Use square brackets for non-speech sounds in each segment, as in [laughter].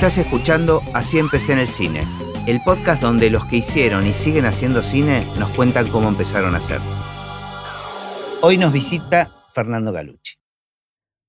Estás escuchando Así empecé en el cine, el podcast donde los que hicieron y siguen haciendo cine nos cuentan cómo empezaron a hacer. Hoy nos visita Fernando Galucci.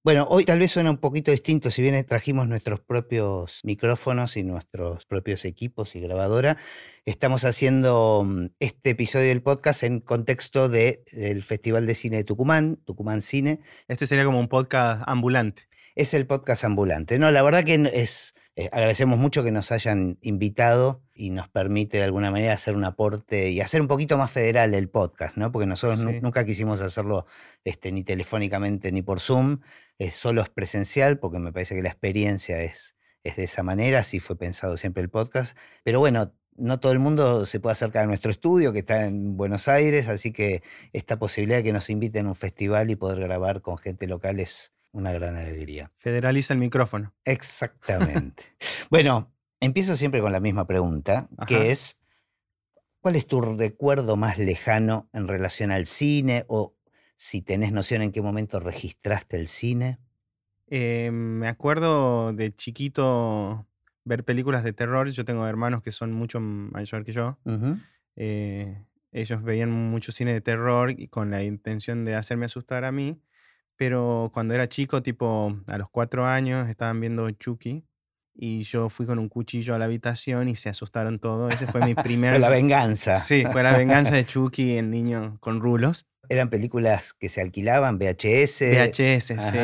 Bueno, hoy tal vez suena un poquito distinto, si bien trajimos nuestros propios micrófonos y nuestros propios equipos y grabadora, estamos haciendo mm, este episodio del podcast en contexto de- del Festival de Cine de Tucumán, Tucumán Cine. Este sería como un podcast ambulante. Es el podcast ambulante. No, la verdad que es, eh, agradecemos mucho que nos hayan invitado y nos permite de alguna manera hacer un aporte y hacer un poquito más federal el podcast, ¿no? Porque nosotros Sí. nunca quisimos hacerlo este, ni telefónicamente ni por Zoom, eh, solo es presencial porque me parece que la experiencia es, es de esa manera, así fue pensado siempre el podcast. Pero bueno, no todo el mundo se puede acercar a nuestro estudio que está en Buenos Aires, así que esta posibilidad de que nos inviten a un festival y poder grabar con gente local es una gran alegría. Federaliza el micrófono. Exactamente. [laughs] bueno, empiezo siempre con la misma pregunta, Ajá. que es, ¿cuál es tu recuerdo más lejano en relación al cine o si tenés noción en qué momento registraste el cine? Eh, me acuerdo de chiquito ver películas de terror. Yo tengo hermanos que son mucho mayor que yo. Eh, ellos veían mucho cine de terror y con la intención de hacerme asustar a mí. Pero cuando era chico, tipo a los cuatro años, estaban viendo Chucky. Y yo fui con un cuchillo a la habitación y se asustaron todos. Ese fue mi [laughs] primer... Fue la venganza. Sí, fue la venganza de [laughs] Chucky, el niño con rulos. Eran películas que se alquilaban, VHS. VHS, sí.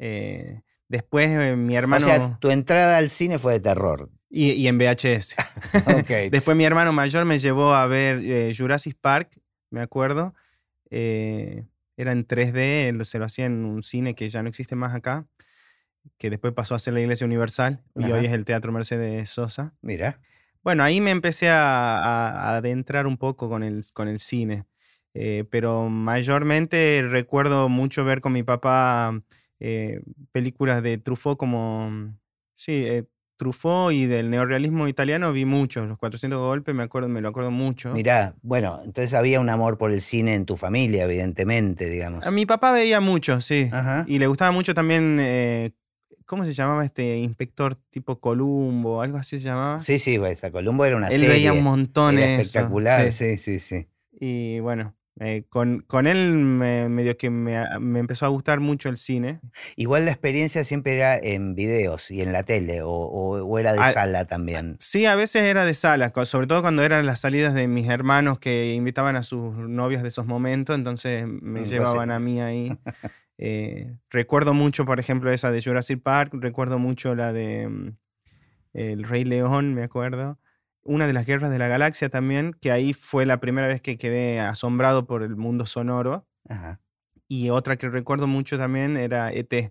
Eh, después eh, mi O hermano... sea, tu entrada al cine fue de terror. y, y en VHS. [laughs] Ok. después mi hermano mayor me llevó a ver eh, Jurassic Park, me acuerdo. Eh, era en 3D, lo- se lo hacía en un cine que ya no existe más acá, que después pasó a ser la Iglesia Universal y hoy es el Teatro Mercedes Sosa. Mira. Bueno, ahí me empecé a, a- a adentrar un poco con el, con el cine, eh, pero mayormente recuerdo mucho ver con mi papá eh, películas de Truffaut como, sí, eh, Truffaut y del neorrealismo italiano vi mucho, los 400 golpes me acuerdo, me lo acuerdo mucho. Mirá, bueno, entonces había un amor por el cine en tu familia, evidentemente, digamos. A mi papá veía mucho, sí, Ajá. y le gustaba mucho también, eh, ¿cómo se llamaba este inspector tipo Columbo, algo así se llamaba? Sí, sí, pues, a Columbo era una Él serie. veía un montón era eso, espectacular, sí. sí, sí, sí. Y bueno, eh, con, con él me, medio que me, a- me empezó a gustar mucho el cine. Igual la experiencia siempre era en videos y en la tele, o, o- o era de Ah, sala también. Sí, a veces era de sala, sobre todo cuando eran las salidas de mis hermanos que invitaban a sus novias de esos momentos, entonces me Mm, vos llevaban a mí ahí. [laughs] Eh, recuerdo mucho, por ejemplo, esa de Jurassic Park, recuerdo mucho la de mm, El Rey León, me acuerdo. Una de las Guerras de la Galaxia también, que ahí fue la primera vez que quedé asombrado por el mundo sonoro. Ajá. Y otra que recuerdo mucho también era ET,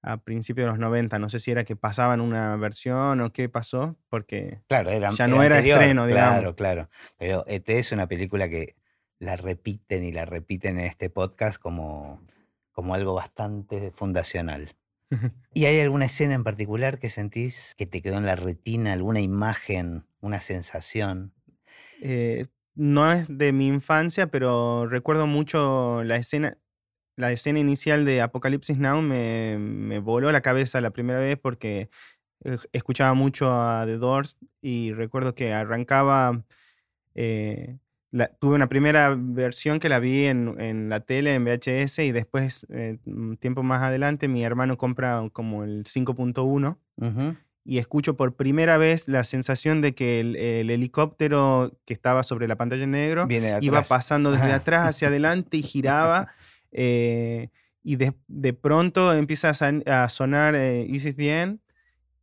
a principios de los 90. No sé si era que pasaban una versión o qué pasó, porque Claro, era, Ya no era anterior, estreno, digamos. Claro, claro. Pero ET es una película que la repiten y la repiten en este podcast como, como algo bastante fundacional. ¿Y hay alguna escena en particular que sentís que te quedó en la retina, alguna imagen, una sensación? eh, no es de mi infancia, pero recuerdo mucho la escena, la escena inicial de Apocalipsis Now me, me voló la cabeza la primera vez porque eh, escuchaba mucho a The Doors y recuerdo que arrancaba, eh, la- tuve una primera versión que la vi en, en la tele, en VHS, y después, eh, un tiempo más adelante, mi hermano compra como el 5.1 Ujú. y escucho por primera vez la sensación de que el, el helicóptero que estaba sobre la pantalla en negro iba pasando desde Ajá. atrás hacia adelante y giraba. eh, y de, de pronto empieza a, sonar eh, Is It the End?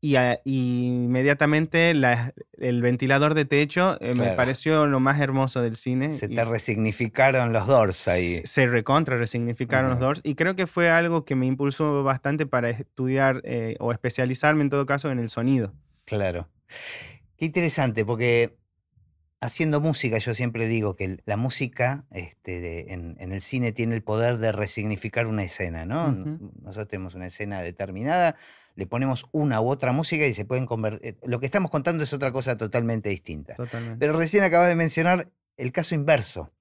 Y, a- y inmediatamente la- el ventilador de techo eh, me pareció lo más hermoso del cine. Se y te resignificaron los Doors ahí. se- recontra resignificaron los. Doors y creo que fue algo que me impulsó bastante para estudiar eh, o especializarme en todo caso en el sonido. Claro. Qué interesante, porque haciendo música, yo siempre digo que la música este, de- en, en el cine tiene el poder de resignificar una escena, ¿no? Nosotros tenemos una escena determinada, le ponemos una u otra música y se pueden convertir. Lo que estamos contando es otra cosa totalmente distinta. Totalmente. Pero recién acabas de mencionar el caso inverso.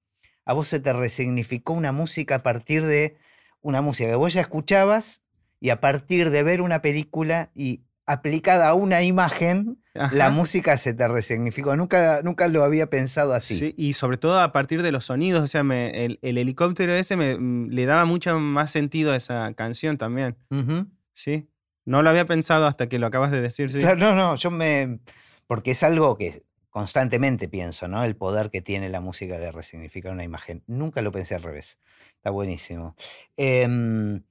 A vos se te resignificó una música a partir de una música que vos ya escuchabas y a partir de ver una película y aplicada a una imagen, la música se te resignificó. Nunca, nunca lo había pensado así. Sí, y sobre todo a partir de los sonidos, o sea, me- el, el helicóptero ese me, mm, le daba mucho más sentido a esa canción también. ¿sí? No lo había pensado hasta que lo acabas de decir, sí. Claro, no, no, yo me. Porque es algo que constantemente pienso, ¿no? El poder que tiene la música de resignificar una imagen. Nunca lo pensé al revés. Está buenísimo. Em,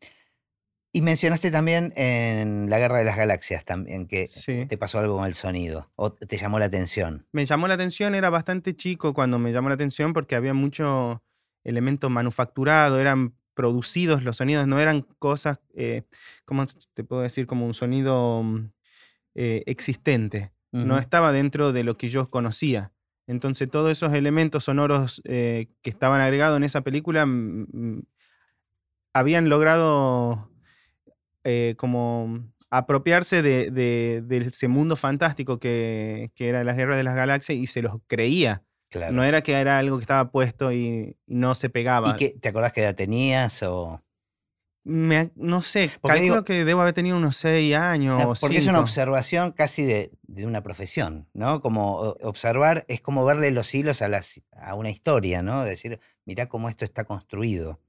y mencionaste también en La Guerra de las Galaxias también que Sí. te pasó algo con el sonido o te llamó la atención. Me llamó la atención, era bastante chico cuando me llamó la atención porque había mucho elemento manufacturado, eran producidos los sonidos, no eran cosas, eh, ¿cómo te puedo decir? Como un sonido mm, eh, existente. No estaba dentro de lo que yo conocía. Entonces todos esos elementos sonoros eh, que estaban agregados en esa película mm, mm, habían logrado eh, como apropiarse de, de- de ese mundo fantástico que, que era las guerras de las galaxias y se los creía. Claro. No era que era algo que estaba puesto y, y no se pegaba. ¿Y qué, te acordás qué edad tenías? O... Me- no sé, Porque calculo digo- que debo haber tenido unos seis años No, porque es una observación casi de, de una profesión, ¿no? Como observar es como verle los hilos a, las, a una historia, ¿no? Decir, mirá cómo esto está construido.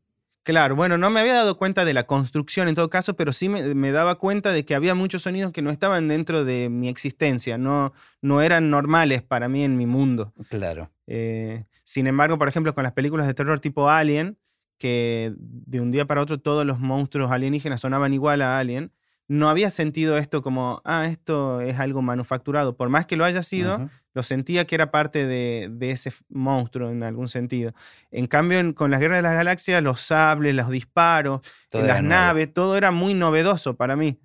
Claro, bueno, no me había dado cuenta de la construcción en todo caso, pero sí me, me daba cuenta de que había muchos sonidos que no estaban dentro de mi existencia, no, no eran normales para mí en mi mundo. Claro. Eh, sin embargo, por ejemplo, con las películas de terror tipo Alien, que de un día para otro todos los monstruos alienígenas sonaban igual a Alien, no había sentido esto como, ah, esto es algo manufacturado. Por más que lo haya sido, lo sentía que era parte de, de ese monstruo en algún sentido. En cambio, en- con las guerras de las galaxias, los sables, los disparos, Todo las naves, todo era muy novedoso para mí.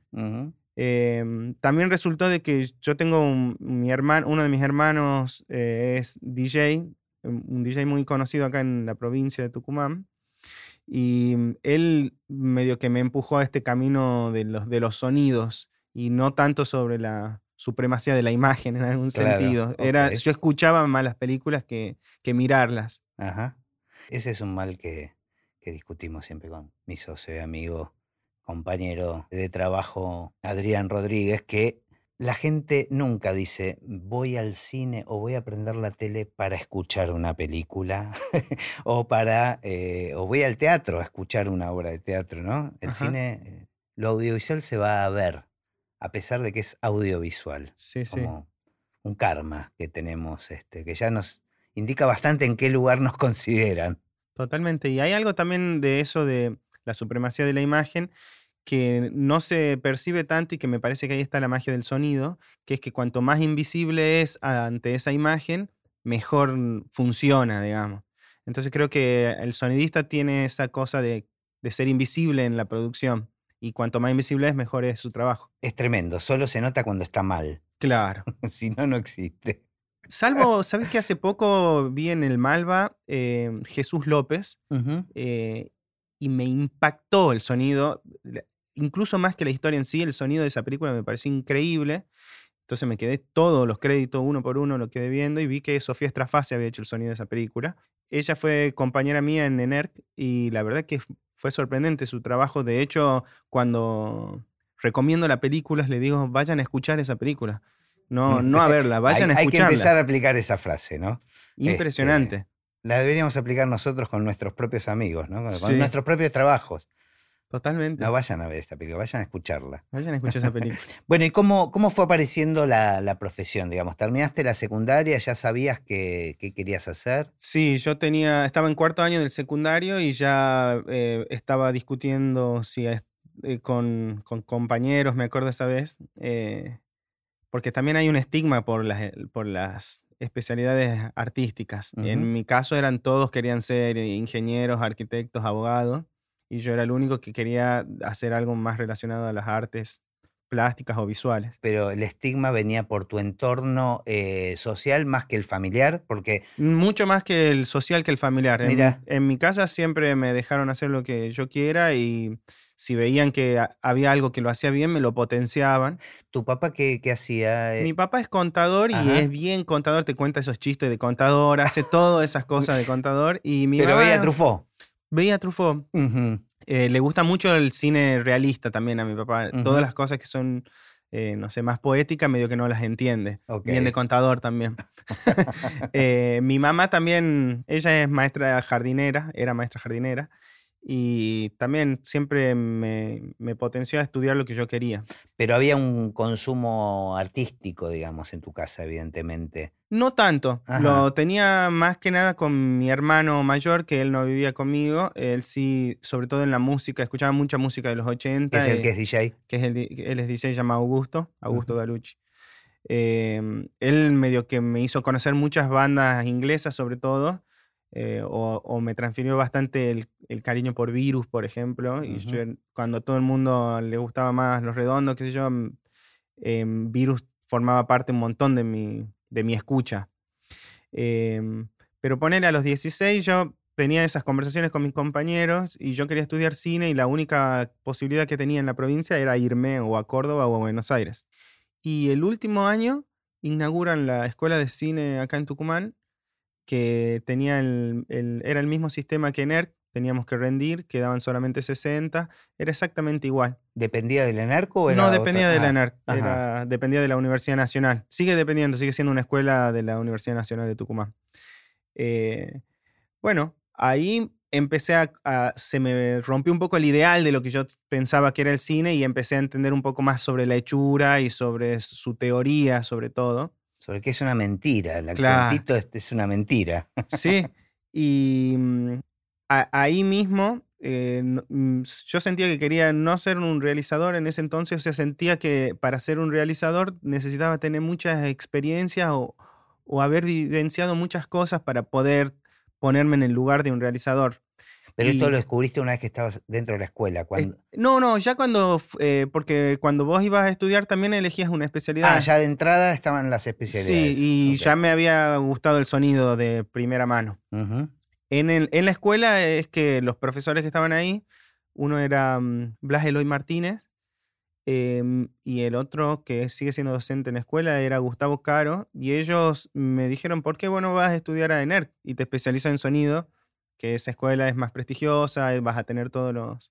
Em, también resultó de que yo tengo un, mi hermano, uno de mis hermanos eh, es DJ, un un DJ muy conocido acá en la provincia de Tucumán. Y mm, él medio que me empujó a este camino de los, de los sonidos y no tanto sobre la supremacía de la imagen en algún Claro, sentido. Era, yo escuchaba más las películas que, que mirarlas. Ajá. Ese es un mal que, que discutimos siempre con mi socio y amigo, compañero de trabajo, Adrián Rodríguez, que la gente nunca dice voy al cine o voy a prender la tele para escuchar una película [laughs] o para eh, o voy al teatro a escuchar una obra de teatro, ¿no? El Ajá. cine, eh, lo audiovisual se va a ver, a pesar de que es audiovisual, Sí, sí. como un karma que tenemos, este, que ya nos indica bastante en qué lugar nos [laughs] consideran. Totalmente. Y hay algo también de eso de la supremacía de la imagen que no se percibe tanto y que me parece que ahí está la magia del sonido, que es que cuanto más invisible es ante esa imagen, mejor funciona, digamos. Entonces creo que el sonidista tiene esa cosa de, de ser invisible en la producción y cuanto más invisible es, mejor es su trabajo. Es tremendo, solo se nota cuando está mal, Claro. [laughs] si no, no existe. [laughs] Salvo, ¿sabes que hace poco vi en el Malva eh, Jesús López? eh, y me impactó el sonido, incluso más que la historia en sí, el sonido de esa película me pareció increíble. Entonces me quedé todos los créditos uno por uno, lo quedé viendo y vi que Sofía Estrafase había hecho el sonido de esa película. Ella fue compañera mía en ENERC y la verdad que fue sorprendente su trabajo. De hecho, cuando recomiendo la película, le digo, vayan a escuchar esa película. No, [laughs] no a verla, vayan hay, a hay que escucharla. empezar a aplicar esa frase, ¿no? Impresionante. La deberíamos aplicar nosotros con nuestros propios amigos, ¿no? Con, nuestros propios trabajos. Totalmente. No vayan a ver esta película, vayan a escucharla. Vayan a escuchar esa película. [laughs] Bueno, ¿y cómo, cómo fue apareciendo la, la profesión? Digamos, ¿terminaste la secundaria? ¿Ya sabías qué, qué querías hacer? Sí, yo tenía, estaba en cuarto año del secundario y ya eh, estaba discutiendo si eh, con, con compañeros, me acuerdo esa vez, eh, porque también hay un estigma por las, por las especialidades artísticas. En mi caso eran todos querían ser ingenieros, arquitectos, abogados, y yo era el único que quería hacer algo más relacionado a las artes plásticas o visuales. Pero el estigma venía por tu entorno eh, social más que el familiar, porque Mucho más que el social que el familiar. En, Mira. en mi casa siempre me dejaron hacer lo que yo quiera y si veían que ha- había algo que lo hacía bien, me lo potenciaban. tu papá, ¿qué, qué hacía? Eh, Mi papá es contador y es bien contador, te cuenta esos chistes de contador, hace todas esas cosas de contador. Y mi pero mamá veía Truffaut. Veía Truffaut. Ujú. Eh, le gusta mucho el cine realista también a mi papá. Todas las cosas que son eh, no sé, más poética, medio que no las entiende. Bien de contador también. [laughs] [laughs] Eh, mi mamá también, ella es maestra jardinera, era maestra jardinera, y también siempre me, potenció a estudiar lo que yo quería. Pero había un consumo artístico, digamos, en tu casa, evidentemente. No tanto. Lo tenía más que nada con mi hermano mayor, que él no vivía conmigo. Él sí, sobre todo en la música, escuchaba mucha música de los 80. ¿Es el que es DJ? Que es el, él es DJ, se llama Augusto, Augusto Galucci. Em, él medio que me hizo conocer muchas bandas inglesas, sobre todo. Eh, o, me transfirió bastante el, cariño por Virus, por ejemplo. Y cuando todo el mundo le gustaba más Los Redondos, qué sé yo, em, Virus formaba parte un montón de mi, de mi escucha. Em, pero ponerle a los 16 yo tenía esas conversaciones con mis compañeros y yo quería estudiar cine y la única posibilidad que tenía en la provincia era irme o a Córdoba o a Buenos Aires. Y el último año inauguran la escuela de cine acá en Tucumán que tenía el, era el mismo sistema que ENERC, teníamos que rendir, quedaban solamente 60, era exactamente igual. ¿Dependía del ENERC o era No, dependía de la ah, ENERC, dependía de la Universidad Nacional. Sigue dependiendo, sigue siendo una escuela de la Universidad Nacional de Tucumán. Eh, bueno, ahí empecé a, se me rompió un poco el ideal de lo que yo pensaba que era el cine y empecé a entender un poco más sobre la hechura y sobre su teoría, sobre todo sobre que es una mentira. El claro. es, una mentira. Sí, [laughs] y mm, ahí mismo eh, mm, yo sentía que quería no ser un realizador en ese entonces, o sea, sentía que para ser un realizador necesitaba tener muchas experiencias o, o haber vivenciado muchas cosas para poder ponerme en el lugar de un realizador. Pero esto lo descubriste una vez que estabas dentro de la escuela. Cuando... no, no, ya cuando, eh, porque cuando vos ibas a estudiar también elegías una especialidad. Ah, ya de entrada estaban las especialidades. Sí, y ya me había gustado el sonido de primera mano. en, el, en, la escuela es que los profesores que estaban ahí, uno era mm, Blas Eloy Martínez, em, y el otro que sigue siendo docente en la escuela era Gustavo Caro, y ellos me dijeron, ¿por qué vos no vas a estudiar a ENER y te especializas en sonido? Que esa escuela es más prestigiosa, vas a tener todos los,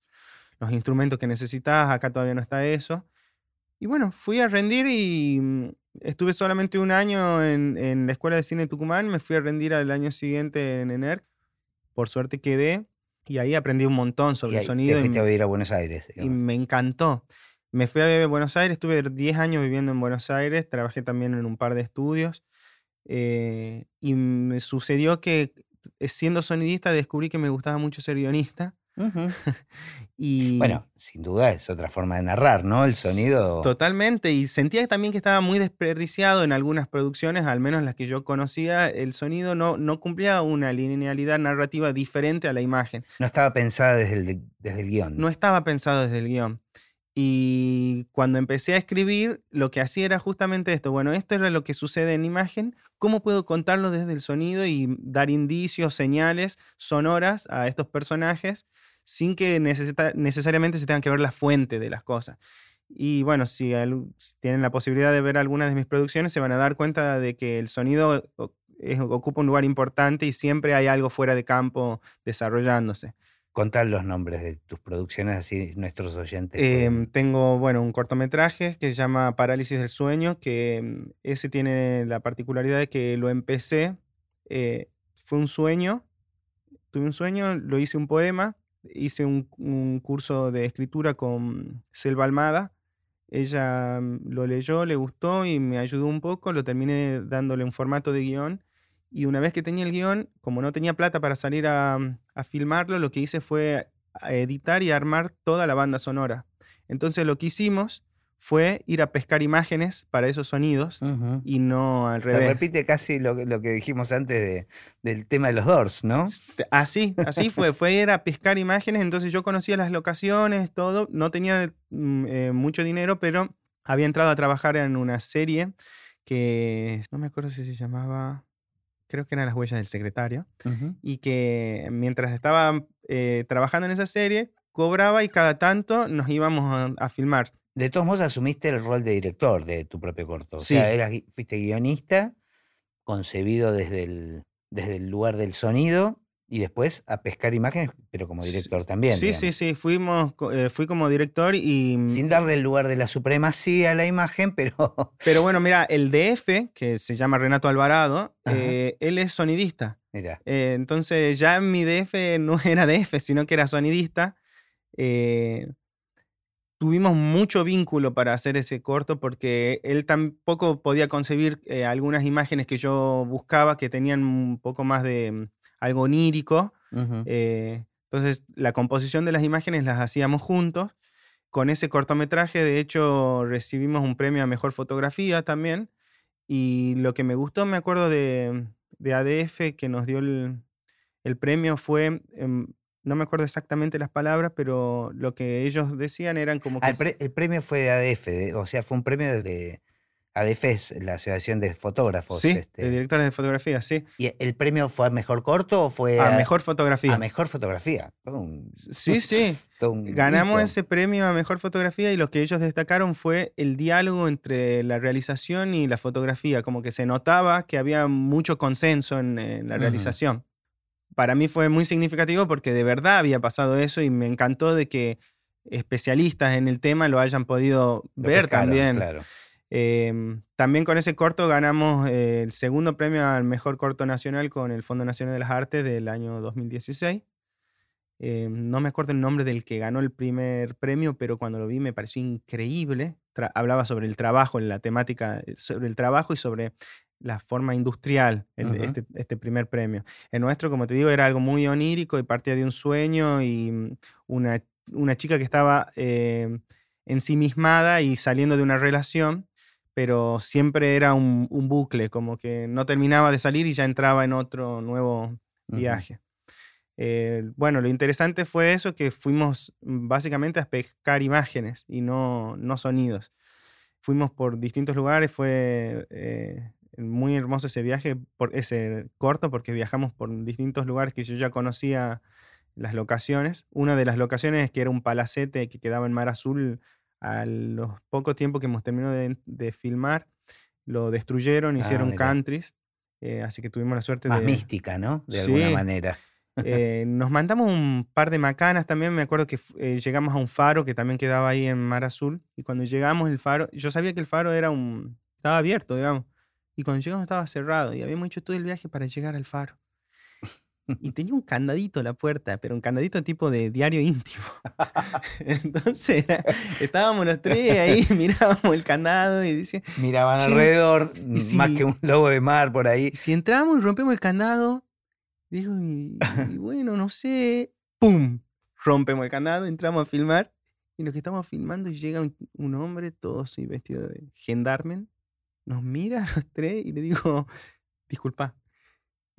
instrumentos que necesitas, acá todavía no está eso. Y bueno, fui a rendir y mm, estuve solamente un año en, la Escuela de Cine de Tucumán, me fui a rendir al año siguiente en ENER, por suerte quedé y ahí aprendí un montón sobre el sonido. Te fuiste a vivir a Buenos Aires. Y me encantó. Me fui a vivir a Buenos Aires, estuve 10 años viviendo en Buenos Aires, trabajé también en un par de estudios eh, y me sucedió que eh, siendo sonidista descubrí que me gustaba mucho ser guionista. [laughs] y bueno, sin duda es otra forma de narrar, ¿no? El sonido. Totalmente. Y sentía también que estaba muy desperdiciado en algunas producciones, al menos las que yo conocía. El sonido no, no cumplía una linealidad narrativa diferente a la imagen. No estaba pensada desde el, desde el guion. No estaba pensado desde el guion. Y cuando empecé a escribir, lo que hacía era justamente esto. Bueno, esto era lo que sucede en imagen. ¿Cómo puedo contarlo desde el sonido y dar indicios, señales sonoras a estos personajes sin que necesariamente se tengan que ver la fuente de las cosas? Y bueno, si, tienen la posibilidad de ver algunas de mis producciones, se van a dar cuenta de que el sonido ocupa un lugar importante y siempre hay algo fuera de campo desarrollándose. Contar los nombres de tus producciones, así nuestros oyentes. Em, tengo, bueno, un cortometraje que se llama Parálisis del Sueño, que em, ese tiene la particularidad de que lo empecé, eh, fue un sueño, tuve un sueño, lo hice un poema, hice un, curso de escritura con Selva Almada, ella mm, lo leyó, le gustó y me ayudó un poco, lo terminé dándole un formato de guion y una vez que tenía el guion, como no tenía plata para salir a, a filmarlo, lo que hice fue editar y armar toda la banda sonora. Entonces lo que hicimos fue ir a pescar imágenes para esos sonidos y no al revés. repite casi lo, lo, que dijimos antes de, del tema de los Doors, ¿no? Así, así fue. Fue ir a pescar imágenes, entonces yo conocía las locaciones, todo. No tenía mm, eh, mucho dinero, pero había entrado a trabajar en una serie que no me acuerdo si se llamaba creo que eran las huellas del secretario, y que mientras estaba eh, trabajando en esa serie, cobraba y cada tanto nos íbamos a, filmar. De todos modos, asumiste el rol de director de tu propio corto. O sea, eras, fuiste guionista, concebido desde el, desde el lugar del sonido, Y después a pescar imágenes, pero como director también. Sí, sí, sí, fuimos, eh, fui como director y... Mm, Sin darle el lugar de la supremacía a la imagen, pero... [laughs] Pero bueno, mira, el DF, que se llama Renato Alvarado, eh, él es sonidista. Mira. Eh, entonces ya mi DF no [laughs] era DF, sino que era sonidista. tuvimos mucho vínculo para hacer ese corto porque él tampoco podía concebir algunas imágenes que yo buscaba que tenían un poco más de algo onírico. Eh, entonces, la composición de las imágenes las hacíamos juntos. Con ese cortometraje, de hecho, recibimos un premio a Mejor Fotografía también. Y lo que me gustó, me acuerdo de, ADF, que nos dio el, premio, fue, em, no me acuerdo exactamente las palabras, pero lo que ellos decían eran como ah, que... el, premio fue de ADF, o sea, fue un premio de, ADFES, la Asociación de Fotógrafos. Sí, este. de directores de fotografía, sí. ¿Y el premio fue a mejor corto o fue a, mejor fotografía? A mejor fotografía. sí, [laughs] sí. Ganamos ese premio a mejor fotografía y lo que ellos destacaron fue el diálogo entre la realización y la fotografía, como que se notaba que había mucho consenso en, la realización. Para mí fue muy significativo porque de verdad había pasado eso y me encantó de que especialistas en el tema lo hayan podido ver también. Claro. Em, también con ese corto ganamos eh, el segundo premio al mejor corto nacional con el Fondo Nacional de las Artes del año 2016. Em, no me acuerdo el nombre del que ganó el primer premio, pero cuando lo vi me pareció increíble. hablaba sobre el trabajo, la temática eh, sobre el trabajo y sobre la forma industrial, este, este, primer premio. El nuestro, como te digo, era algo muy onírico y partía de un sueño y mm, una, una chica que estaba em, ensimismada y saliendo de una relación pero siempre era un, bucle, como que no terminaba de salir y ya entraba en otro nuevo viaje. Eh, bueno, lo interesante fue eso, que fuimos básicamente a pescar imágenes y no, no sonidos. Fuimos por distintos lugares, fue eh, muy hermoso ese viaje, por ese corto, porque viajamos por distintos lugares que yo ya conocía las locaciones. Una de las locaciones que era un palacete que quedaba en Mar Azul, a los pocos tiempos que hemos terminado de, filmar, lo destruyeron, ah, hicieron countries. Eh, así que tuvimos la suerte Más de. mística, ¿no? De alguna manera. [laughs] Eh, nos mandamos un par de macanas también. Me acuerdo que eh, llegamos a un faro que también quedaba ahí en Mar Azul. Y cuando llegamos, el faro. Yo sabía que el faro era un. Estaba abierto, digamos. Y cuando llegamos estaba cerrado. Y habíamos hecho todo el viaje para llegar al faro y tenía un candadito la puerta, pero un candadito tipo de diario [laughs] íntimo. [laughs] Entonces estábamos los tres ahí, [laughs] mirábamos el candado y decían... Miraban alrededor, más que un lobo de mar por ahí. Si entramos y rompemos el candado, digo, y, bueno, no sé, ¡pum! Rompemos el candado, entramos a filmar y lo que estamos filmando llega un, hombre todo así vestido de gendarme, nos mira a los tres y le digo, disculpa,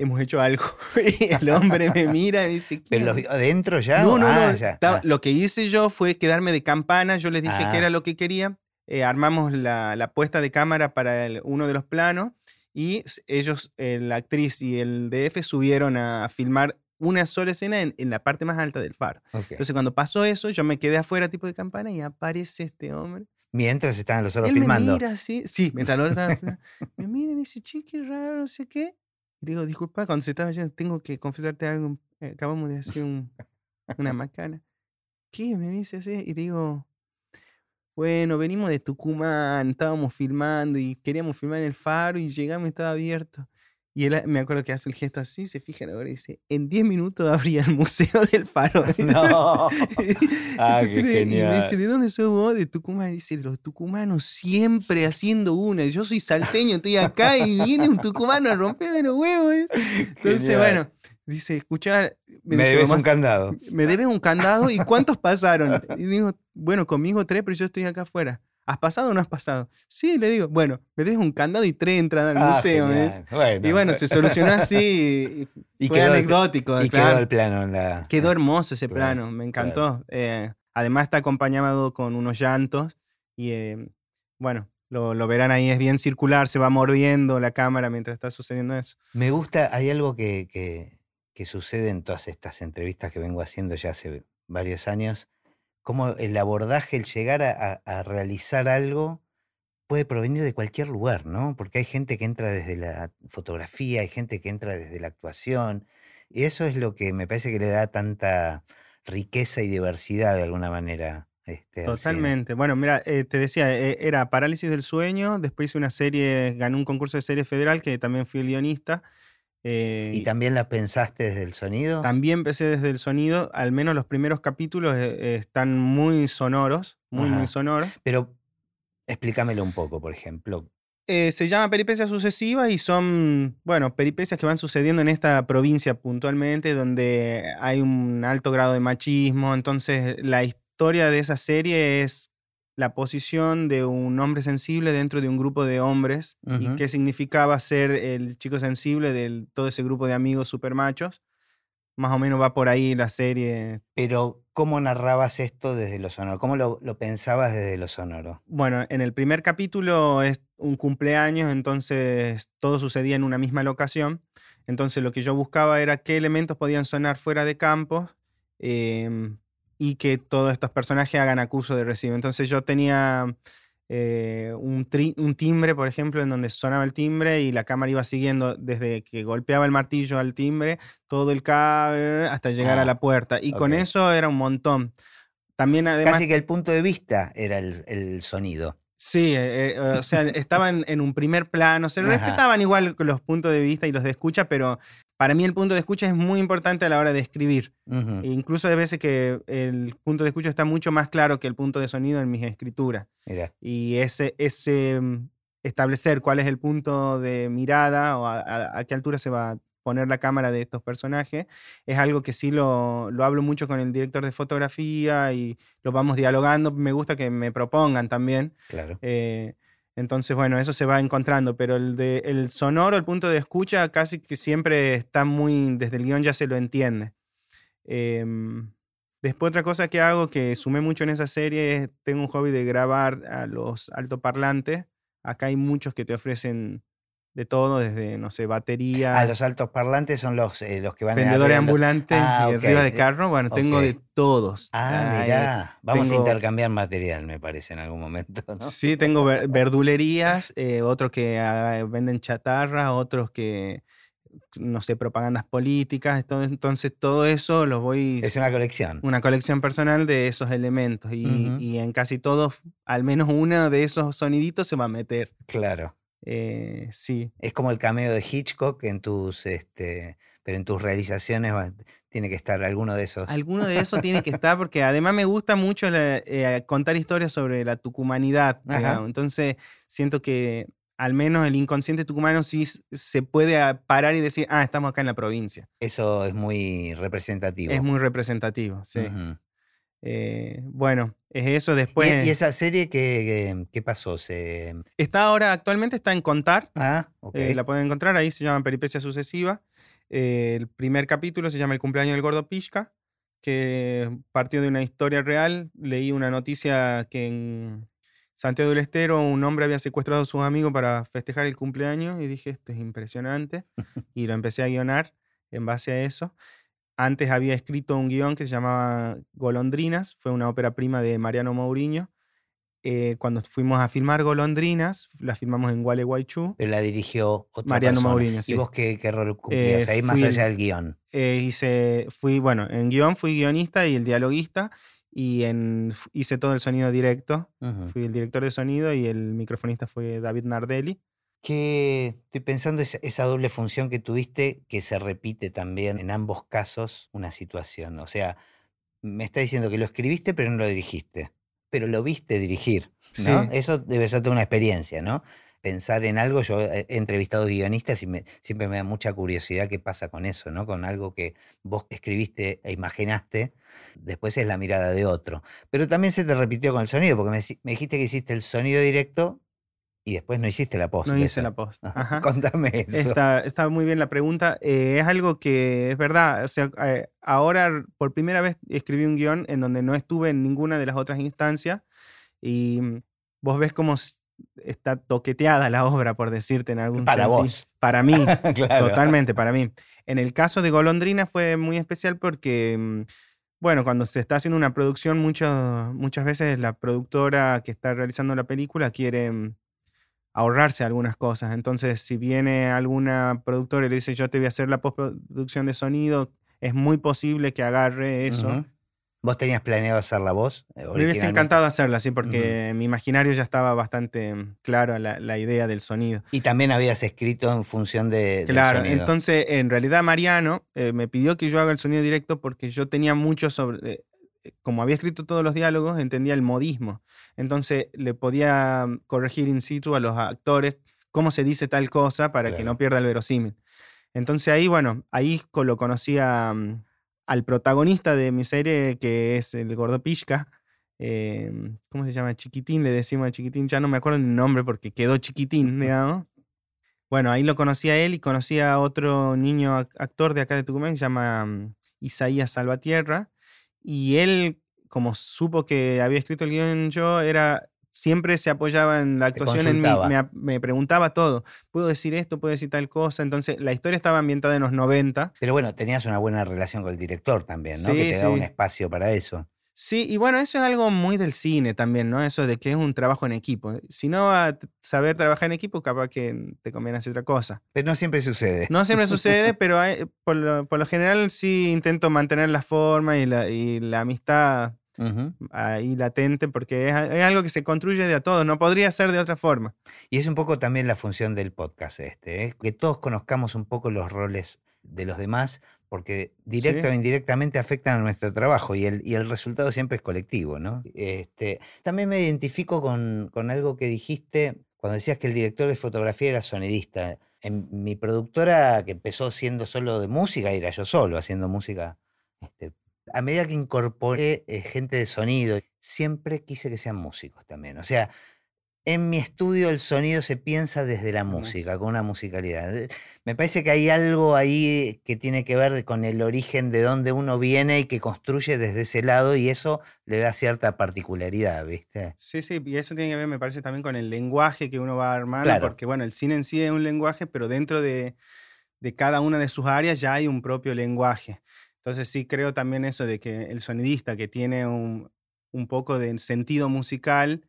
hemos hecho algo. [laughs] y el hombre me mira y dice, ¿Pero lo adentro ya? No, no, no. Ah, ah. Lo que hice yo fue quedarme de campana, yo les dije que era ah. lo que quería, eh, armamos la, puesta de cámara para uno de los planos y ellos, eh, la actriz y el DF subieron a filmar una sola escena en, la parte más alta del faro. Entonces cuando pasó eso, yo me quedé afuera tipo de campana y aparece este hombre. Mientras estaban los otros filmando. Me mira, sí, sí, mientras los otros estaban Me mira y me dice, che, qué raro, no sé qué. Y digo, disculpa, cuando se estaba yendo, tengo que confesarte algo. Eh, acabamos de hacer una macana. ¿Qué? Me dice así. Y digo, bueno, venimos de Tucumán, estábamos filmando y queríamos filmar en el faro y llegamos y estaba abierto. Y él me acuerdo que hace el gesto así, se fija ahora y dice, en 10 minutos abría el Museo del Faro. [laughs] No. [laughs] ah, qué genial. Y me dice, ¿de dónde sos vos? De Tucumán. Y dice, los tucumanos siempre haciendo una. Yo soy salteño, estoy acá y viene un tucumano a romperme los huevos. [laughs] Entonces, bueno, dice, escucha... Me, debes un candado. Me debes un candado y ¿cuántos pasaron? Y digo, bueno, conmigo tres, pero yo estoy acá afuera. ¿Has pasado o no has pasado? Sí, le digo, bueno, me dejes un candado y tres entradas al ah, museo. y bueno, se solucionó así. Y, [laughs] fue anecdótico. y quedó el plano. En la, quedó hermoso ese plano, me encantó. Eh, además está acompañado con unos llantos y eh, bueno, lo, verán ahí, es bien circular, se va moviendo la cámara mientras está sucediendo eso. Me gusta, hay algo que, que sucede en todas estas entrevistas que vengo haciendo ya hace varios años cómo el abordaje, el llegar a, realizar algo puede provenir de cualquier lugar, ¿no? Porque hay gente que entra desde la fotografía, hay gente que entra desde la actuación, Y eso es lo que me parece que le da tanta riqueza y diversidad de alguna manera. Este, Totalmente. Bueno, mira, eh, te decía, eh, era Parálisis del Sueño, después hice una serie, gané un concurso de serie federal que también fui el guionista. Eh, ¿Y también la pensaste desde el sonido? También empecé desde el sonido, al menos los primeros capítulos están muy sonoros, muy, muy sonoros. Pero explícamelo un poco, por ejemplo. se llama Peripecias Sucesivas y son, bueno, peripecias que van sucediendo en esta provincia puntualmente, donde hay un alto grado de machismo. Entonces, la historia de esa serie es la posición de un hombre sensible dentro de un grupo de hombres y qué significaba ser el chico sensible de todo ese grupo de amigos super machos. Más o menos va por ahí la serie. Pero, ¿cómo narrabas esto desde lo sonoro? ¿Cómo lo, lo pensabas desde lo sonoro? Bueno, en el primer capítulo es un cumpleaños, entonces todo sucedía en una misma locación. Entonces lo que yo buscaba era qué elementos podían sonar fuera de campo eh, y que todos estos personajes hagan acuso de recibo. Entonces yo tenía eh, un, un, timbre, por ejemplo, en donde sonaba el timbre y la cámara iba siguiendo desde que golpeaba el martillo al timbre, todo el cable hasta llegar a ah, la puerta. Y con eso era un montón. También además... Casi que el punto de vista era el, el sonido. Sí, eh, eh, o sea, estaban en un primer plano, se respetaban igual los puntos de vista y los de escucha, pero para mí el punto de escucha es muy importante a la hora de escribir. E incluso hay veces que el punto de escucha está mucho más claro que el punto de sonido en mis escrituras. Y ese, ese mm, establecer cuál es el punto de mirada o a, qué altura se va poner la cámara de estos personajes, es algo que sí lo, lo, hablo mucho con el director de fotografía y lo vamos dialogando. Me gusta que me propongan también. Claro. Eh, entonces, bueno, eso se va encontrando, pero el, de, el sonoro, el punto de escucha, casi que siempre está muy, desde el guion ya se lo entiende. Em, después otra cosa que hago, que sumé mucho en esa serie, es, tengo un hobby de grabar a los altoparlantes. Acá hay muchos que te ofrecen de todo, desde, no sé, batería. Ah, los altos parlantes son los, eh, los que van Vendedores ambulantes ah, y arriba de carro. Bueno, tengo de todos. Ah, mirá. Vamos a intercambiar material, me parece, en algún momento. ¿no? Sí, tengo verdulerías, eh, otros que ah, venden chatarra, otros que, no sé, propagandas políticas. Entonces, todo eso lo voy. Es una colección. Una colección personal de esos elementos. Y, y en casi todos, al menos uno de esos soniditos se va a meter. Claro. Eh, sí. Es como el cameo de Hitchcock en tus, este, pero en tus realizaciones tiene que estar alguno de esos. Alguno de esos tiene que [laughs] estar porque además me gusta mucho eh, contar historias sobre la tucumanidad. Entonces siento que al menos el inconsciente tucumano sí se puede parar y decir, ah, estamos acá en la provincia. Eso es muy representativo. Es muy representativo, sí. Eh, bueno, es eso después. ¿Y, esa serie qué, pasó? ¿Se... Está ahora, actualmente está en Contar. Ah, ok. Eh, la pueden encontrar ahí, se llama Peripecia Sucesiva. Eh, el primer capítulo se llama El cumpleaños del gordo Pishka, que partió de una historia real. Leí una noticia que en Santiago del Estero un hombre había secuestrado a sus amigos para festejar el cumpleaños y dije, esto es impresionante. [laughs] y lo empecé a guionar en base a eso. Antes había escrito un guion que se llamaba Golondrinas, fue una ópera prima de Mariano Mourinho. Eh, cuando fuimos a filmar Golondrinas, la filmamos en Gualeguaychú. Pero la dirigió otra Mariano Mourinho, ¿Y vos qué, rol cumplías eh, ahí más allá del guion? Eh, hice, fui, bueno, en guion fui guionista y el dialoguista y en, hice todo el sonido directo. Fui el director de sonido y el microfonista fue David Nardelli que estoy pensando esa, esa doble función que tuviste que se repite también en ambos casos una situación. O sea, me está diciendo que lo escribiste pero no lo dirigiste, pero lo viste dirigir, ¿no? Eso debe ser toda una experiencia, ¿no? Pensar en algo, yo he entrevistado guionistas y me, siempre me da mucha curiosidad qué pasa con eso, ¿no? Con algo que vos escribiste e imaginaste, después es la mirada de otro. Pero también se te repitió con el sonido, porque me, me dijiste que hiciste el sonido directo y después no hiciste la post. No hice la post. Contame eso. Está, muy bien la pregunta. Eh, es algo que es verdad. O sea, eh, ahora por primera vez escribí un guion en donde no estuve en ninguna de las otras instancias. Y vos ves cómo está toqueteada la obra, por decirte en algún Para vos. Para mí. [laughs] Totalmente, para mí. En el caso de Golondrina fue muy especial porque. Mm, bueno, cuando se está haciendo una producción, muchas veces la productora que está realizando la película quiere mm, ahorrarse algunas cosas. Entonces, si viene alguna productora y le dice, yo te voy a hacer la postproducción de sonido, es muy posible que agarre eso. ¿Vos tenías planeado hacer la voz? Eh, Me hubiese encantado hacerla, sí, porque mi imaginario ya estaba bastante mm, claro la, la, idea del sonido. Y también habías escrito en función de. Claro, entonces en realidad Mariano eh, me pidió que yo haga el sonido directo porque yo tenía mucho sobre. Eh, como había escrito todos los diálogos, entendía el modismo. Entonces le podía mm, corregir in situ a los actores cómo se dice tal cosa para que no pierda el verosímil. Entonces ahí, bueno, ahí lo conocía mm, al protagonista de mi serie, que es el gordo Pishka. Em, ¿Cómo se llama? Chiquitín, le decimos a Chiquitín, ya no me acuerdo el nombre porque quedó chiquitín, digamos. Bueno, ahí lo conocí a él y conocí a otro niño actor de acá de Tucumán que se llama mm, Isaías Salvatierra. Y él, como supo que había escrito el guion yo, era siempre se apoyaba en la actuación en mí, me, preguntaba todo. ¿Puedo decir esto? ¿Puedo decir tal cosa? Entonces, la historia estaba ambientada en los 90. Pero bueno, tenías una buena relación con el director también, ¿no? que te daba un espacio para eso. Sí, y bueno, eso es algo muy del cine también, ¿no? Eso de que es un trabajo en equipo. Si no a saber trabajar en equipo, capaz que te conviene hacer otra cosa. Pero no siempre sucede. No siempre sucede, [laughs] pero por, lo, general sí intento mantener la forma y la, y la amistad ahí latente, porque es, algo que se construye de a todos, no podría ser de otra forma. Y es un poco también la función del podcast este, ¿eh? que todos conozcamos un poco los roles de los demás, porque directo o indirectamente afectan a nuestro trabajo y el, y el resultado siempre es colectivo, ¿no? Este, también me identifico con, con algo que dijiste cuando decías que el director de fotografía era sonidista. En mi productora, que empezó siendo solo de música, era yo solo haciendo música este, a medida que incorporé eh, gente de sonido, siempre quise que sean músicos también. O sea, en mi estudio el sonido se piensa desde la música, con una musicalidad. Eh, me parece que hay algo ahí que tiene que ver con el origen de dónde uno viene y que construye desde ese lado y eso le da cierta particularidad, ¿viste? Sí, sí, y eso tiene que ver, me parece, también con el lenguaje que uno va armando, porque bueno, el cine en sí es un lenguaje, pero dentro de, de cada una de sus áreas ya hay un propio lenguaje. Entonces sí creo también eso de que el sonidista que tiene un, poco de sentido musical,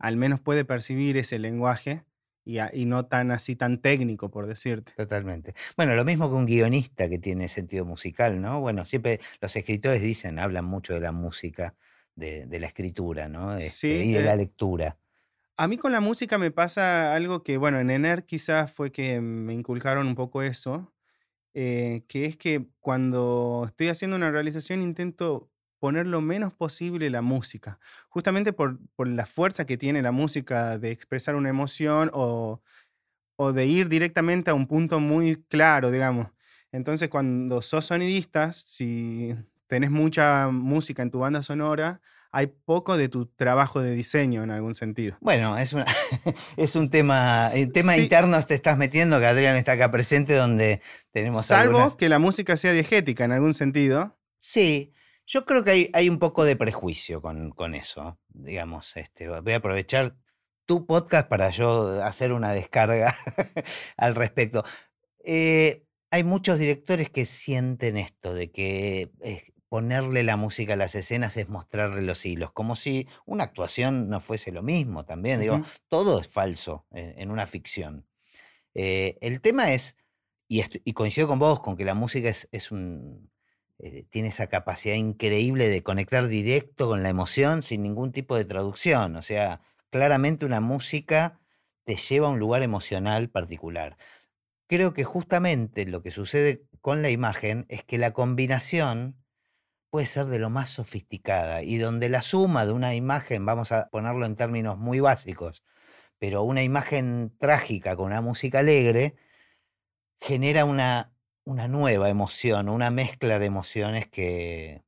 al menos puede percibir ese lenguaje y, y, no tan así, tan técnico, por decirte. Totalmente. Bueno, lo mismo que un guionista que tiene sentido musical, ¿no? Bueno, siempre los escritores dicen, hablan mucho de la música, de, la escritura, ¿no? Este, y de la eh, lectura. A mí con la música me pasa algo que, bueno, en ENER quizás fue que me inculcaron un poco eso, eh, que es que cuando estoy haciendo una realización intento poner lo menos posible la música, justamente por, la fuerza que tiene la música de expresar una emoción o, de ir directamente a un punto muy claro, digamos. Entonces, cuando sos sonidista, si tenés mucha música en tu banda sonora, hay poco de tu trabajo de diseño en algún sentido. Bueno, es, [laughs] es un tema, el tema interno te estás metiendo, que Adrián está acá presente, donde tenemos Salvo que la música sea diegética en algún sentido. Sí, yo creo que hay, hay un poco de prejuicio con, con, eso, digamos. Este, voy a aprovechar tu podcast para yo hacer una descarga [laughs] al respecto. Eh, hay muchos directores que sienten esto, de que ponerle la música a las escenas es mostrarle los hilos, como si una actuación no fuese lo mismo también. Digo, todo es falso en, una ficción. Eh, el tema es, y, y, coincido con vos, con que la música es, es un, eh, tiene esa capacidad increíble de conectar directo con la emoción sin ningún tipo de traducción. O sea, claramente una música te lleva a un lugar emocional particular. Creo que justamente lo que sucede con la imagen es que la combinación puede ser de lo más sofisticada y donde la suma de una imagen, vamos a ponerlo en términos muy básicos, pero una imagen trágica con una música alegre, genera una, una nueva emoción, una mezcla de emociones que,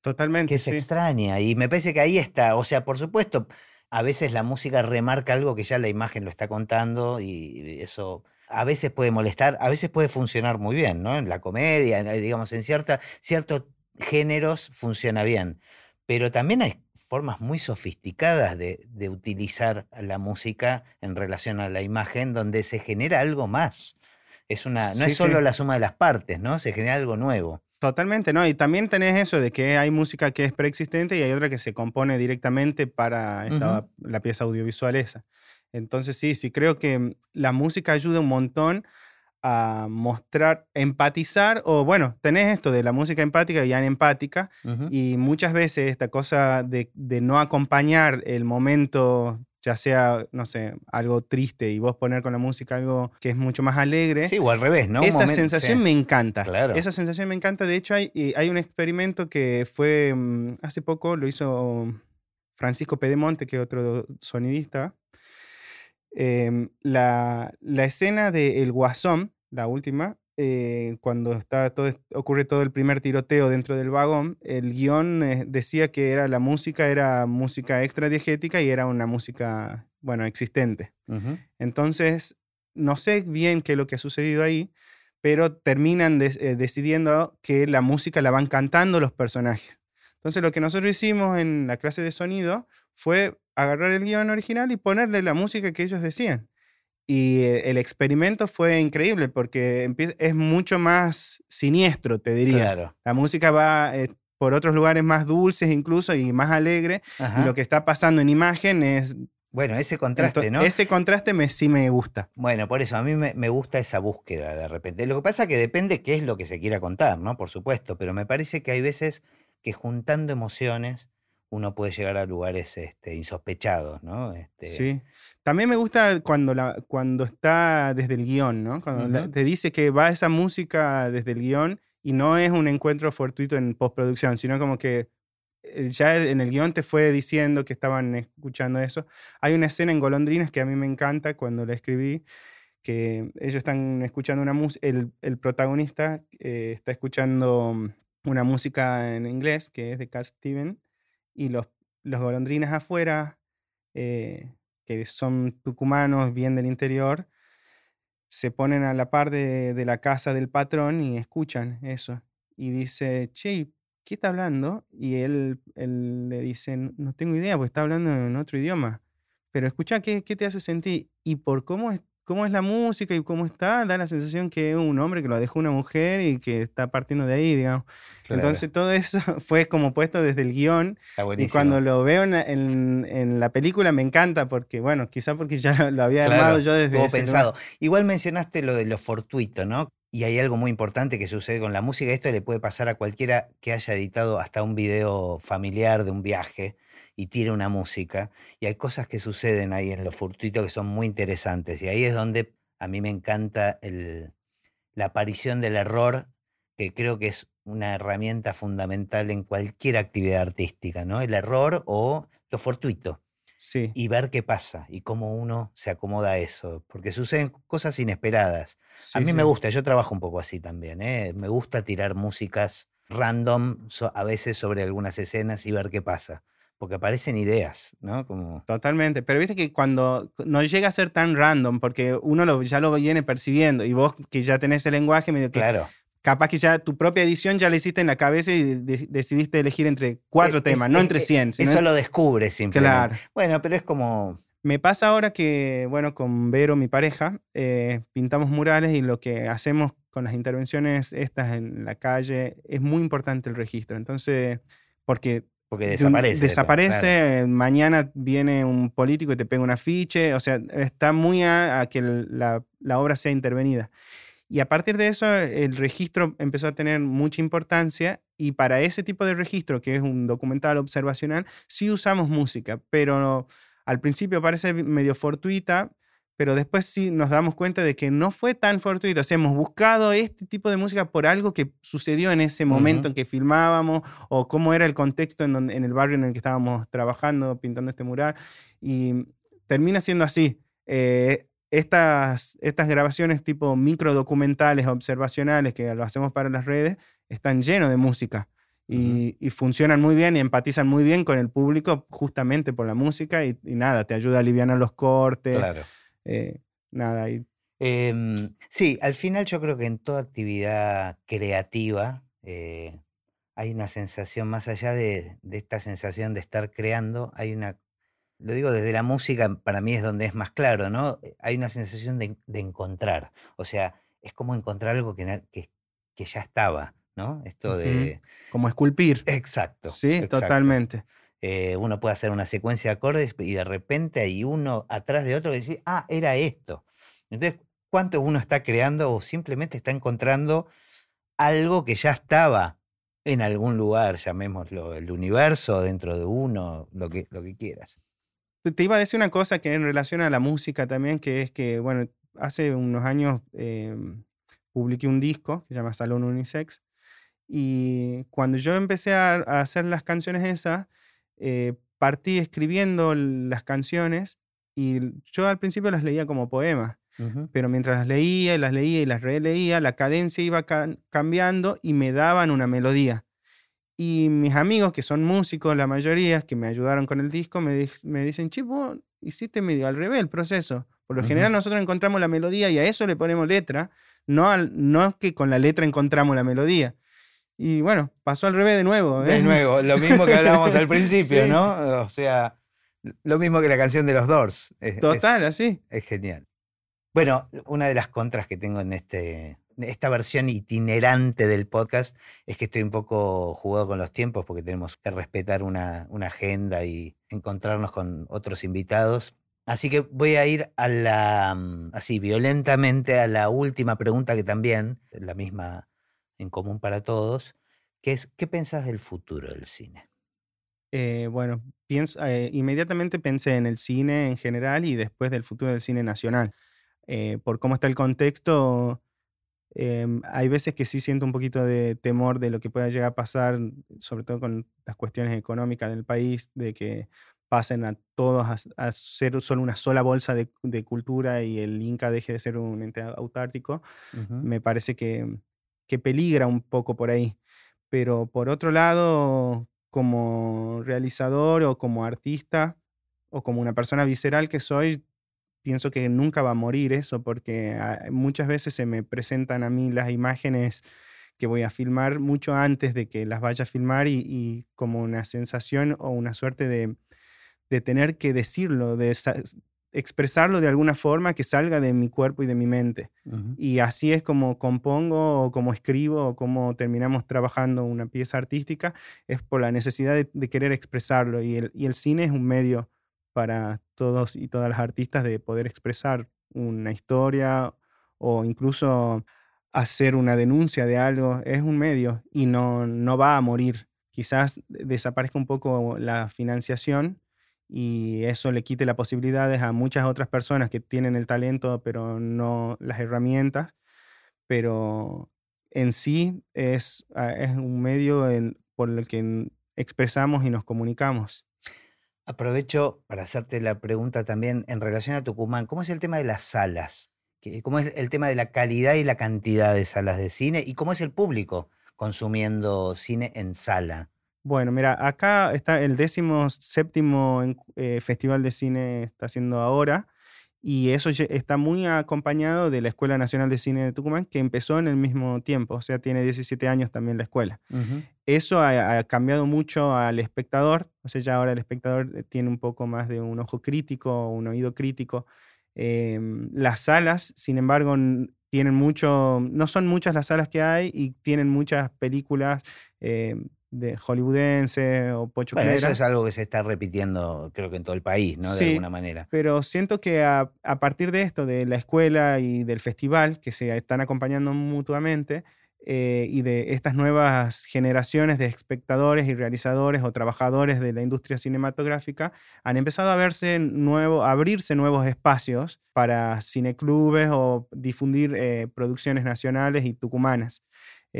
Totalmente, que se extraña. Y me parece que ahí está, o sea, por supuesto, a veces la música remarca algo que ya la imagen lo está contando y eso a veces puede molestar, a veces puede funcionar muy bien, ¿no? En la comedia, digamos, en cierta, cierto géneros funciona bien, pero también hay formas muy sofisticadas de, utilizar la música en relación a la imagen donde se genera algo más. Es una, no es solo la suma de las partes, ¿no? Se genera algo nuevo. Totalmente, ¿no? Y también tenés eso de que hay música que es preexistente y hay otra que se compone directamente para esta- la pieza audiovisual esa. Entonces sí, sí creo que mm, la música ayuda un montón a mostrar, empatizar, o bueno, tenés esto de la música empática y anempática, Ujú. y muchas veces esta cosa de, de no acompañar el momento, ya sea, no sé, algo triste y vos poner con la música algo que es mucho más alegre, Sí, o al revés, ¿no? Esa momento- sensación sí. me encanta. Claro. Esa sensación me encanta. De hecho, hay, y hay un experimento que fue mm, hace poco, lo hizo Francisco Pedemonte, que es otro sonidista. Em, la, la escena de El Guasón, la última, eh, cuando está todo, ocurre todo el primer tiroteo dentro del vagón, el guion eh, decía que era la música, era música extra diegética y era una música, bueno, existente. Entonces, no sé bien qué es lo que ha sucedido ahí, pero terminan eh, decidiendo que la música la van cantando los personajes. Entonces, lo que nosotros hicimos en la clase de sonido fue agarrar el guion original y ponerle la música que ellos decían. Y eh, el experimento fue increíble porque es mucho más siniestro, te diría. Claro. La música va eh, por otros lugares más dulces incluso y más alegre. Ajá. Y lo que está pasando en imagen es... Bueno, ese contraste, ¿no? Ese contraste me, sí me gusta. Bueno, por eso a mí me, me gusta esa búsqueda de repente. Lo que pasa que depende qué es lo que se quiera contar, ¿no? Por supuesto, pero me parece que hay veces que juntando emociones uno puede llegar a lugares este, insospechados, ¿no? Este, Sí. También me gusta cuando, la, cuando está desde el guion, ¿no? Cuando la- te dice que va esa música desde el guion y no es un encuentro fortuito en postproducción, sino como que eh, ya en el guion te fue diciendo que estaban escuchando eso. Hay una escena en Golondrinas que a mí me encanta cuando la escribí, que ellos están escuchando una música, el, el protagonista eh, está escuchando una música en inglés que es de Cat Steven y los, los golondrinas afuera, eh, que son tucumanos, bien del interior, se ponen a la par de, de la casa del patrón y escuchan eso. Y dice, che, ¿qué está hablando? Y él, él le dice, no tengo idea, porque está hablando en otro idioma. Pero escucha, ¿qué, qué te hace sentir? Y por cómo cómo es la música y cómo está, da la sensación que es un hombre que lo dejó una mujer y que está partiendo de ahí, digamos. claro, Entonces todo eso [laughs] fue como puesto desde el guion está y cuando lo veo en, la- en- en la película me encanta porque, bueno, quizá porque ya lo, lo había Claro, armado yo desde lugar. pensado. Igual mencionaste lo de lo fortuito, ¿no? Y hay algo muy importante que sucede con la música. Esto le puede pasar a cualquiera que haya editado hasta un video familiar de un viaje y tire una música. Y hay cosas que suceden ahí en lo fortuito que son muy interesantes. Y ahí es donde a mí me encanta el- la aparición del error, que creo que es una herramienta fundamental en cualquier actividad artística, ¿no? El error o lo fortuito Sí, y ver qué pasa y cómo uno se acomoda a eso, porque suceden cosas inesperadas. A sí, mí me gusta, yo trabajo un poco así también, ¿eh? me gusta tirar músicas random so- a veces sobre algunas escenas y ver qué pasa, porque aparecen ideas, ¿no? Como, Totalmente, pero viste que cuando no llega a ser tan random, porque uno lo, ya lo viene percibiendo y vos que ya tenés el lenguaje, medio que claro. capaz que ya tu propia edición ya la hiciste en la cabeza y de- decidiste elegir entre cuatro Eh, temas, es- no es- entre eh, 100. sino Eso lo descubre simplemente. Claro. Bueno, pero es como, Me pasa ahora que, bueno, con Vero, mi pareja, eh, pintamos murales y lo que hacemos con las intervenciones estas en la calle es muy importante el registro. Entonces, porque porque desaparece. de desaparece, claro. mañana viene un político y te pega un afiche, o sea, está muy a, a que la, la obra sea intervenida. Y a partir de eso, el registro empezó a tener mucha importancia y para ese tipo de registro, que es un documental observacional, sí usamos música, pero al principio parece medio fortuita, pero después sí nos damos cuenta de que no fue tan fortuito. O sea, hemos buscado este tipo de música por algo que sucedió en ese momento Ujú. en que filmábamos o cómo era el contexto en, donde- en el barrio en el que estábamos trabajando, pintando este mural. Y termina siendo así. Eh, estas, estas grabaciones tipo micro documentales observacionales que lo hacemos para las redes están llenos de música y, y funcionan muy bien y empatizan muy bien con el público justamente por la música y, y nada, te ayuda a aliviar los cortes. Claro. Eh, nada, y Em, sí, al final yo creo que en toda actividad creativa eh, hay una sensación, más allá de, de esta sensación de estar creando, hay una, lo digo desde la música, para mí es donde es más claro, ¿no? Eh, Hay una sensación de, de encontrar, o sea, es como encontrar algo que, que ya estaba, ¿no? Esto de... Como esculpir. Exacto. Sí, totalmente. Eh, uno puede hacer una secuencia de acordes y de repente hay uno atrás de otro que dice, ah, era esto. Entonces, ¿cuánto uno está creando o simplemente está encontrando algo que ya estaba en algún lugar, llamémoslo el universo, dentro de uno, lo que, lo que quieras? Te iba a decir una cosa que en relación a la música también, que es que, bueno, hace unos años em, publiqué un disco que se llama Salón Unisex. Y cuando yo empecé a, hacer las canciones esas, eh, partí escribiendo las canciones y yo al principio las leía como poemas. Pero mientras las leía y las leía y las releía, la cadencia iba cambiando y me daban una melodía. Y mis amigos, que son músicos, la mayoría, que me ayudaron con el disco, me, me dicen, chivo, hiciste medio al revés el proceso. Por lo general nosotros encontramos la melodía y a eso le ponemos letra, no, al, no que con la letra encontramos la melodía. Y bueno, pasó al revés de nuevo. De ¿eh? nuevo, lo mismo que hablábamos al [laughs] principio, ¿no? O sea, lo mismo que la canción de los Doors. Total, así. Es genial. Bueno, una de las contras que tengo en este, esta versión itinerante del podcast es que estoy un poco jugado con los tiempos porque tenemos que respetar una, una agenda y encontrarnos con otros invitados. Así que voy a ir a la, mm, así violentamente, a la última pregunta que también, la misma en común para todos, que es, ¿qué pensás del futuro del cine? Eh, bueno, pienso, eh, inmediatamente pensé en el cine en general y después del futuro del cine nacional. Eh, por cómo está el contexto, em, hay veces que sí siento un poquito de temor de lo que pueda llegar a pasar, sobre todo con las cuestiones económicas del país, de que pasen a todos a, ser solo una sola bolsa de, cultura y el Inca deje de ser un ente autártico, me parece que, que, peligra un poco por ahí. Pero por otro lado, como realizador o como artista o como una persona visceral que soy, pienso que nunca va a morir eso porque ah, muchas veces se me presentan a mí las imágenes que voy a filmar mucho antes de que las vaya a filmar y como una sensación o una suerte de, de tener que decirlo, de expresarlo de alguna forma que salga de mi cuerpo y de mi mente. Y así es como compongo o como escribo o como terminamos trabajando una pieza artística, es por la necesidad de, querer expresarlo. Y el, y el, cine es un medio para todos y todas las artistas de poder expresar una historia o incluso hacer una denuncia de algo. Es un medio y no, no va a morir. Quizás desaparezca un poco la financiación, y eso le quite las posibilidades a muchas otras personas que tienen el talento pero no las herramientas, pero en sí es, ah, es un medio por el que expresamos y nos comunicamos. Aprovecho para hacerte la pregunta también en relación a Tucumán. ¿Cómo es el tema de las salas? ¿Cómo es el tema de la calidad y la cantidad de salas de cine? ¿Y cómo es el público consumiendo cine en sala? Bueno, mira, acá está el décimo séptimo eh, Festival de Cine está haciendo ahora y eso está muy acompañado de la Escuela Nacional de Cine de Tucumán que empezó en el mismo tiempo, o sea, tiene 17 años también la escuela. Eso ha, cambiado mucho al espectador, o sea, ya ahora el espectador eh, tiene un poco más de un ojo crítico, un oído crítico. Em, las salas, sin embargo, tienen mucho, no son muchas las salas que hay y tienen muchas películas em, de hollywoodense o pocho Bueno, eso es algo que se está repitiendo, creo que en todo el país, ¿no? De alguna manera. Pero siento que a, partir de esto, de la escuela y del festival, que se están acompañando mutuamente, eh, y de estas nuevas generaciones de espectadores y realizadores o trabajadores de la industria cinematográfica, han empezado a verse nuevo, abrirse nuevos espacios para cineclubes o difundir eh, producciones nacionales y tucumanas.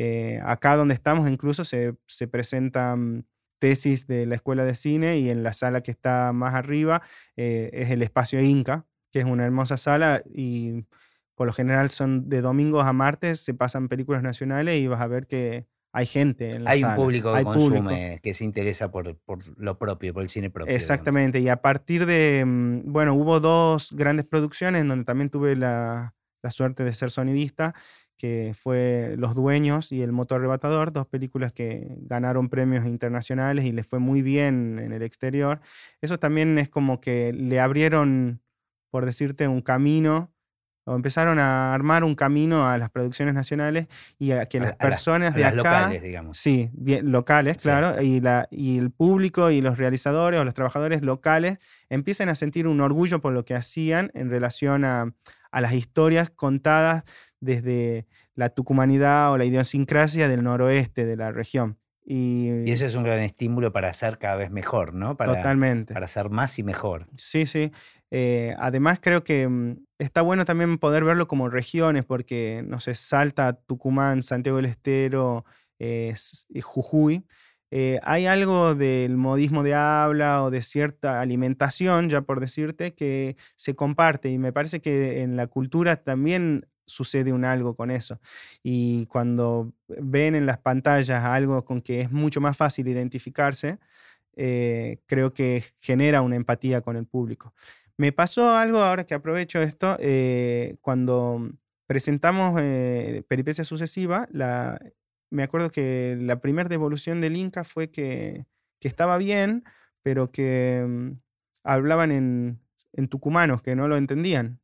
Eh, acá donde estamos incluso se, presentan tesis de la escuela de cine y en la sala que está más arriba eh, es el espacio Inca, que es una hermosa sala y por lo general son de domingos a martes, se pasan películas nacionales y vas a ver que hay gente en la hay un público que consume, que se interesa por, lo propio, por el cine propio. Exactamente, y a partir de, mm, bueno, hubo dos grandes producciones en donde también tuve la, la suerte de ser sonidista que fue Los Dueños y El Moto Arrebatador, dos películas que ganaron premios internacionales y les fue muy bien en el exterior. Eso también es como que le abrieron, por decirte, un camino o empezaron a armar un camino a las producciones nacionales y a que las a las- personas a de las acá, locales, digamos. sí, bien, locales, Sí. claro, y, la, y el público y los realizadores o los trabajadores locales empiezan a sentir un orgullo por lo que hacían en relación a, a las historias contadas desde la tucumanidad o la idiosincrasia del noroeste de la región. Y, Y eso es un gran estímulo para hacer cada vez mejor, ¿no? Para, totalmente. para hacer más y mejor. Sí, sí. Eh, además creo que mm, está bueno también poder verlo como regiones, porque, no sé, Salta, Tucumán, Santiago del Estero, eh, Jujuy, eh, hay algo del modismo de habla o de cierta alimentación, ya por decirte, que se comparte y me parece que en la cultura también sucede un algo con eso. Y cuando ven en las pantallas algo con que es mucho más fácil identificarse, eh, creo que genera una empatía con el público. Me pasó algo ahora que aprovecho esto, eh, cuando presentamos eh, Peripecia Sucesiva, la, me acuerdo que la primera devolución del Inca fue que, que estaba bien, pero que mm, hablaban en, en tucumanos, que no lo entendían.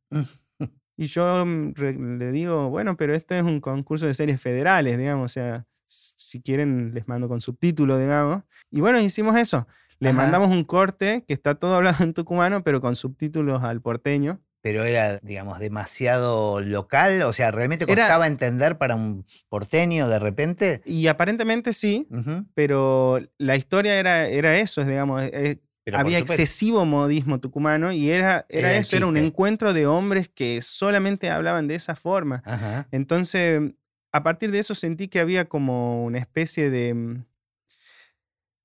Y yo mm, le digo, bueno, pero esto es un concurso de series federales, digamos, o sea, si quieren les mando con subtítulo, digamos. Y bueno, hicimos eso. Le mandamos un corte que está todo [laughs] hablado en tucumano, pero con subtítulos al porteño. Pero era, digamos, demasiado local. O sea, realmente Era- costaba entender para un porteño de repente. Y aparentemente sí, Ujú. pero la historia era, era eso, es, digamos, Pero había excesivo modismo tucumano y era, era, Era eso, era un encuentro de hombres que solamente hablaban de esa forma. Ajá. Entonces, a partir de eso sentí que había como una especie de... mm,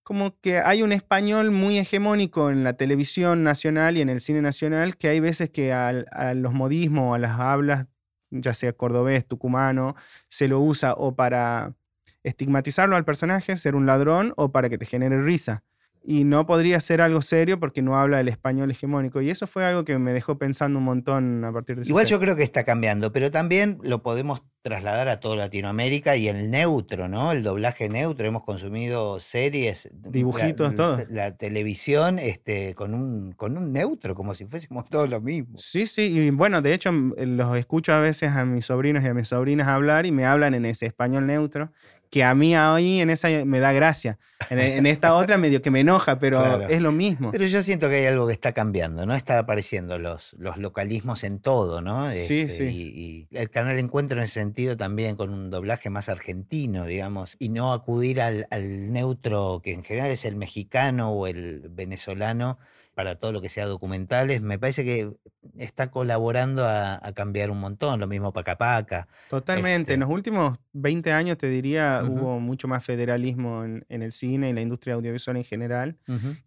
Como que hay un español muy hegemónico en la televisión nacional y en el cine nacional, que hay veces que al- a, los modismos o a las hablas, ya sea cordobés, tucumano, se lo usa o para estigmatizarlo al personaje, ser un ladrón, o para que te genere risa. Y no podría ser algo serio porque no habla el español hegemónico. Y eso fue algo que me dejó pensando un montón a partir de Igual yo creo que está cambiando, pero también lo podemos trasladar a toda Latinoamérica y el neutro, ¿no? El doblaje neutro. Hemos consumido series, la- Dibujitos, la, todo. la televisión este, con, un, con un neutro, como si fuésemos todos lo mismo. Sí, sí, y bueno, de hecho m- los escucho a veces a mis sobrinos y a mis sobrinas hablar y me hablan en ese español neutro, que a mí ahí en esa me da gracia. En, en esta [laughs] otra medio que me enoja, pero Claro. es lo mismo. Pero yo siento que hay algo que está cambiando, ¿no? Está apareciendo los, los localismos en todo, ¿no? Sí, Este, sí. Y, y el canal Encuentro en ese sentido también con un doblaje más argentino, digamos, y no acudir al, al neutro que en general es el mexicano o el venezolano para todo lo que sea documentales, me parece que está colaborando a, a cambiar un montón, lo mismo Paca Paca. Totalmente. este- En los últimos 20 años, te diría, Ujú. hubo mucho más federalismo en, en el cine y la industria audiovisual en general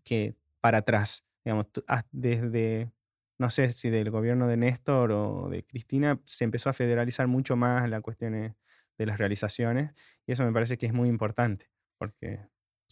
que para atrás. Digamos, desde, no sé si del gobierno de Néstor o de Cristina, se empezó a federalizar mucho más las cuestiones de las realizaciones y eso me parece que es muy importante porque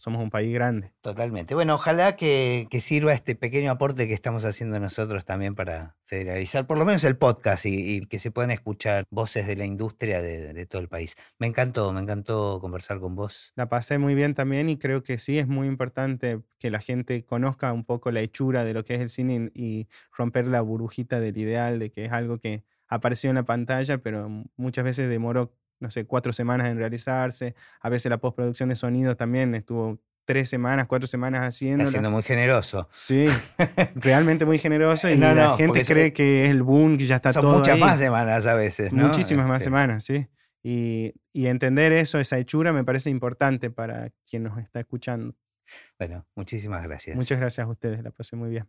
somos un país grande. Totalmente. Bueno, ojalá que, que sirva este pequeño aporte que estamos haciendo nosotros también para federalizar, por lo menos el podcast y, y que se puedan escuchar voces de la industria de, de todo el país. Me encantó, me encantó conversar con vos. La pasé muy bien también y creo que sí es muy importante que la gente conozca un poco la hechura de lo que es el cine y romper la burbujita del ideal de que es algo que apareció en la pantalla, pero muchas veces demoró, no sé, cuatro semanas en realizarse. A veces la postproducción de sonido también estuvo tres semanas, cuatro semanas Está haciéndola. siendo muy generoso. Sí, [laughs] realmente muy generoso y No, la gente cree que es el boom, que ya está Son todo muchas ahí. más semanas a veces, ¿no? Muchísimas más Este, semanas, sí. Y, y entender eso, esa hechura, me parece importante para quien nos está escuchando. Bueno, muchísimas gracias. Muchas gracias a ustedes, la pasé muy bien.